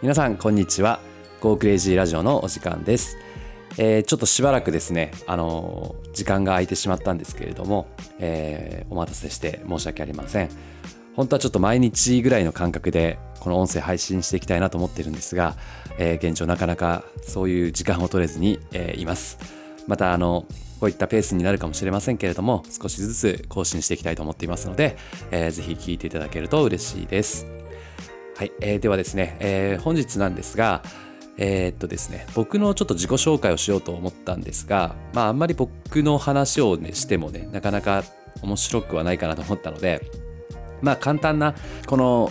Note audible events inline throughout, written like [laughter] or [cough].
皆さんこんにちは。Go Crazy ラジオのお時間です、えー、ちょっとしばらくですねあの、時間が空いてしまったんですけれども、えー、お待たせして申し訳ありません。本当はちょっと毎日ぐらいの感覚でこの音声配信していきたいなと思ってるんですが、え現状なかなかそういう時間を取れずに、えいます。またあのこういったペースになるかもしれませんけれども少しずつ更新していきたいと思っていますので、えー、ぜひ聞いていただけると嬉しいです。はい、えー、ではですね、えー、本日なんですがえー、っとですね僕のちょっと自己紹介をしようと思ったんですがまああんまり僕の話をねしてもねなかなか面白くはないかなと思ったのでまあ簡単なこの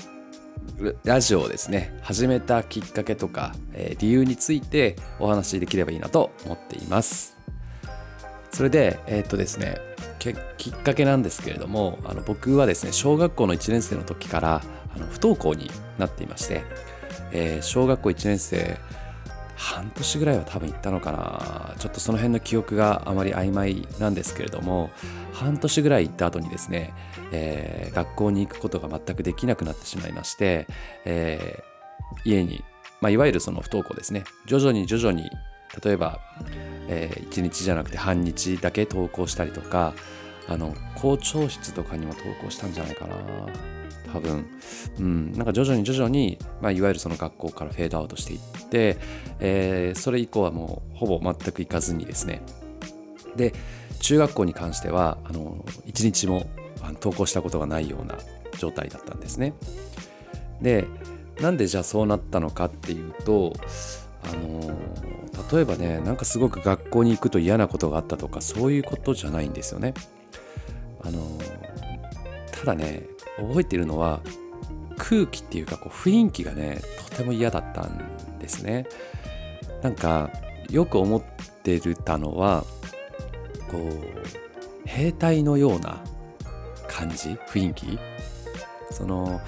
ラジオをですね始めたきっかけとか、えー、理由についてお話しできればいいなと思っています。それでえー、っとですねきっかけなんですけれどもあの僕はですね小学校の1年生の時からあの不登校になっていまして、えー、小学校1年生半年ぐらいは多分行ったのかな。ちょっとその辺の記憶があまり曖昧なんですけれども半年ぐらい行った後にですね、えー、学校に行くことが全くできなくなってしまいまして、えー、家に、まあ、いわゆるその不登校ですね。徐々に徐々に例えば、えー、1日じゃなくて半日だけ登校したりとかあの校長室とかにも登校したんじゃないかな多分、うん、なんか徐々に徐々に、まあ、いわゆるその学校からフェードアウトしていって、えー、それ以降はもうほぼ全く行かずにですね。で中学校に関してはあの1日も登校したことがないような状態だったんですね。でなんでじゃあそうなったのかっていうとあの例えばねなんかすごく学校に行くと嫌なことがあったとかそういうことじゃないんですよね。あのただね覚えてるのは空気っていうかこう雰囲気がねとても嫌だったんですね。なんかよく思ってるたのはこう兵隊のような感じ雰囲気。その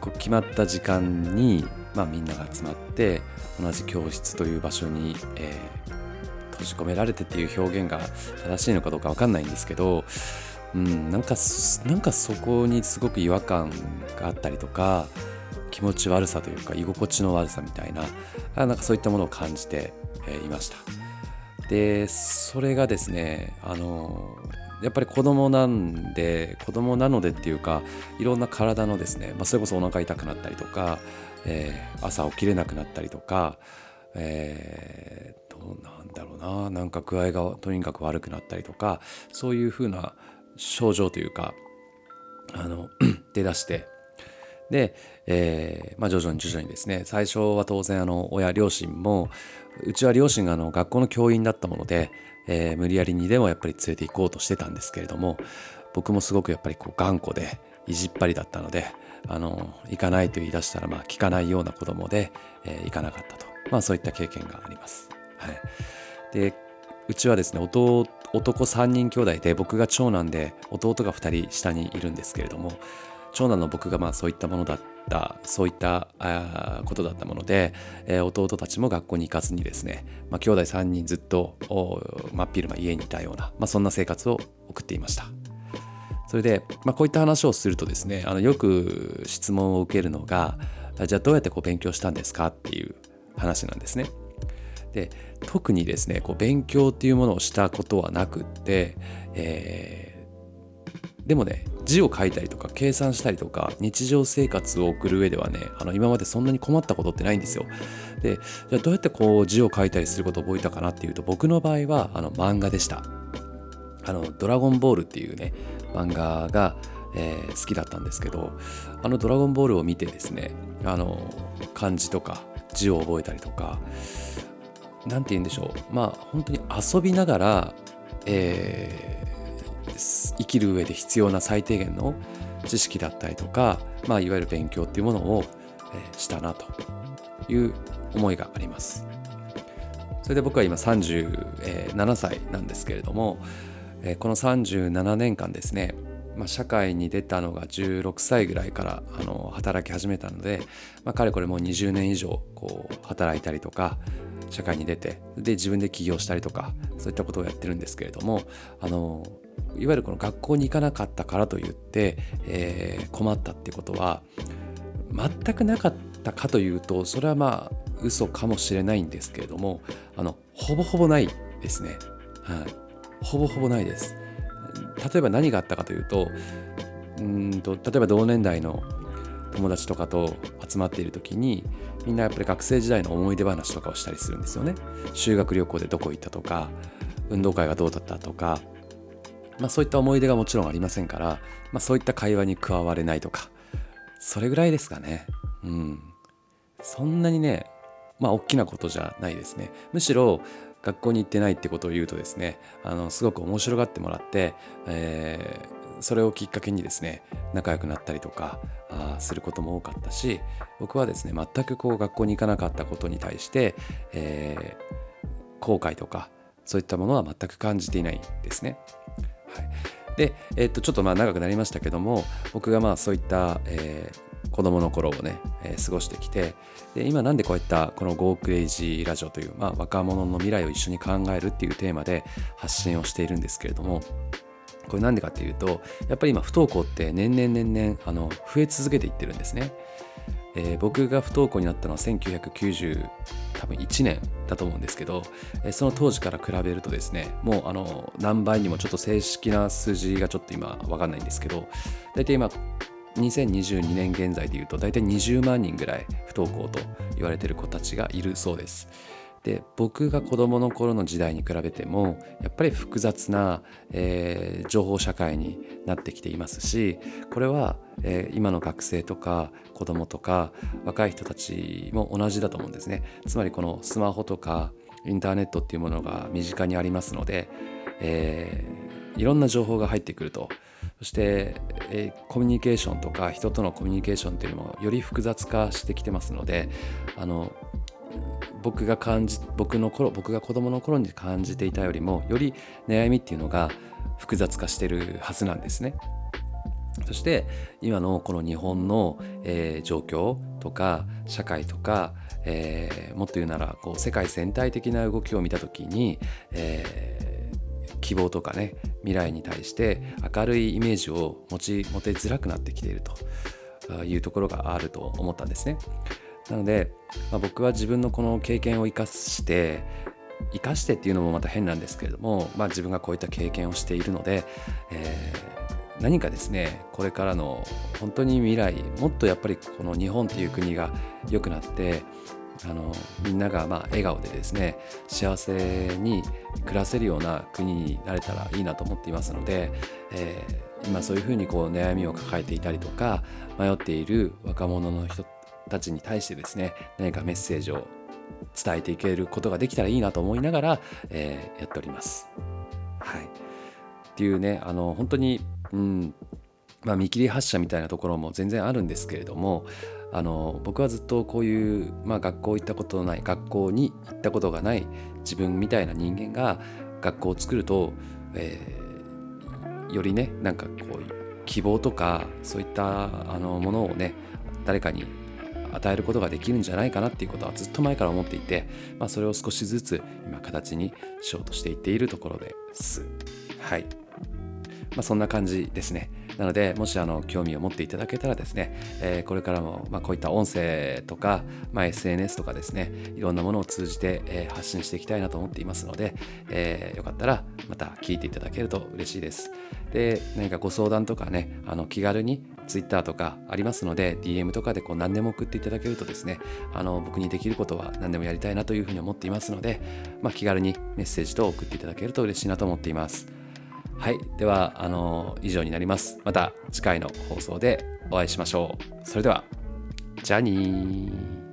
こう決まった時間に、まあ、みんなが集まって同じ教室という場所に、えー、閉じ込められてっていう表現が正しいのかどうか分かんないんですけどうん、なんかなんかそこにすごく違和感があったりとか気持ち悪さというか居心地の悪さみたいなあなんかそういったものを感じて、えいました。でそれがですねあのやっぱり子供なんで子供なのでっていうかいろんな体のですね、まあ、それこそお腹痛くなったりとか、えー、朝起きれなくなったりとか、えー、どうなんだろうな。なんか具合がとにかく悪くなったりとかそういうふうな症状というかあの [clears throat] 出だしてで、えーまあ、徐々に徐々にですね。最初は当然あの親両親もうちは両親があの学校の教員だったもので、えー、無理やりにでもやっぱり連れて行こうとしてたんですけれども僕もすごくやっぱりこう頑固で意地っ張りだったのであの行かないと言い出したらまあ聞かないような子供で、えー、行かなかったと。まあそういった経験があります。はい、でうちはですね弟男3人兄弟で僕が長男で弟が2人下にいるんですけれども長男の僕がまあそういったものだったそういったあことだったもので、えー、弟たちも学校に行かずにですね、まあ、兄弟3人ずっと真っ昼間家にいたような、まあ、そんな生活を送っていました。それで、まあ、こういった話をするとですねあのよく質問を受けるのがじゃあどうやってこう勉強したんですかっていう話なんですねで特にですねこう勉強っていうものをしたことはなくって、えー、でもね字を書いたりとか計算したりとか日常生活を送る上ではねあの今までそんなに困ったことってないんですよ。でじゃあどうやってこう字を書いたりすることを覚えたかなっていうと僕の場合はあの漫画でした。あのドラゴンボールっていうね漫画が、えー、好きだったんですけどあのドラゴンボールを見てですねあの漢字とか字を覚えたりとか何て言うんでしょうまあ本当に遊びながら、えー、生きる上で必要な最低限の知識だったりとか、まあ、いわゆる勉強っていうものを、え、したなという思いがあります。それで僕は今37歳なんですけれども、この37年間ですね、まあ、社会に出たのが16歳ぐらいからあの働き始めたので、まあ、かれこれもう20年以上こう働いたりとか、社会に出てで自分で起業したりとかそういったことをやってるんですけれどもあのいわゆるこの学校に行かなかったからといって、えー、困ったってことは全くなかったかというとそれはまあ嘘かもしれないんですけれどもあのほぼほぼないですね、はい、ほぼほぼないです。例えば何があったかというとうんと例えば同年代の友達とかと集まっている時にみんなやっぱり学生時代の思い出話とかをしたりするんですよね。修学旅行でどこ行ったとか運動会がどうだったとか、まあ、そういった思い出がもちろんありませんから、まあ、そういった会話に加われないとかそれぐらいですかね。うん。そんなにねまあ大きなことじゃないですね。むしろ学校に行ってないってことを言うとですねあのすごく面白がってもらって、えー、それをきっかけにですね仲良くなったりとかあすることも多かったし僕はですね全くこう学校に行かなかったことに対して、えー、後悔とかそういったものは全く感じていないですね。はい、で、えー、っとちょっとまあ長くなりましたけども僕がまあそういった、えー、子供の頃をね、えー、過ごしてきてで今なんでこういったこの Go Crazy ラジオという、まあ、若者の未来を一緒に考えるっていうテーマで発信をしているんですけれどもこれなんでかっていうとやっぱり今不登校って年々年々あの増え続けていってるんですね。えー、僕が不登校になったのは1990多分1年だと思うんですけど、えー、その当時から比べるとですねもうあの何倍にもちょっと正式な数字がちょっと今分かんないんですけど大体今2022年現在でいうと大体20万人ぐらい不登校と言われてる子たちがいるそうです。で僕が子どもの頃の時代に比べてもやっぱり複雑な、えー、情報社会になってきていますしこれは、えー、今の学生とか子どもとか若い人たちも同じだと思うんですねつまりこのスマホとかインターネットっていうものが身近にありますので、えー、いろんな情報が入ってくるとそして、えー、コミュニケーションとか人とのコミュニケーションっていうのもより複雑化してきてますのであの僕が感じ僕の頃僕が子供の頃に感じていたよりもより悩みっていうのが複雑化してるはずなんですね。そして今のこの日本の、えー、状況とか社会とか、えー、もっと言うならこう世界全体的な動きを見た時に、えー、希望とかね未来に対して明るいイメージを持ち持てづらくなってきているというところがあると思ったんですね。なので、まあ、僕は自分のこの経験を生かして生かしてっていうのもまた変なんですけれども、まあ、自分がこういった経験をしているので、えー、何かですねこれからの本当に未来もっとやっぱりこの日本っていう国が良くなってあのみんながま笑顔でですね幸せに暮らせるような国になれたらいいなと思っていますので、えー、今そういうふうにこう悩みを抱えていたりとか迷っている若者の人たちに対してですね何かメッセージを伝えていけることができたらいいなと思いながら、えー、やっております。はい、っていうねあの本当に、うんまあ、見切り発車みたいなところも全然あるんですけれどもあの僕はずっとこういう、まあ、学校行ったことのない学校に行ったことがない自分みたいな人間が学校を作ると、えー、よりねなんかこう希望とかそういったあのものをね誰かに与えることができるんじゃないかなっていうことはずっと前から思っていて、まあ、それを少しずつ今形にしようとしていっているところです。はい。まあ、そんな感じですね。なので、もしあの興味を持っていただけたらですね、えー、これからも、まあ、こういった音声とか、まあ、SNS とかですね、いろんなものを通じて、えー、発信していきたいなと思っていますので、えー、よかったらまた聞いていただけると嬉しいです。で、何かご相談とかね、あの気軽に Twitter とかありますので DM とかでこう何でも送っていただけるとですねあの僕にできることは何でもやりたいなというふうに思っていますので、まあ、気軽にメッセージと送っていただけると嬉しいなと思っていますはい。ではあの以上になります。また次回の放送でお会いしましょう。それではじゃあにー。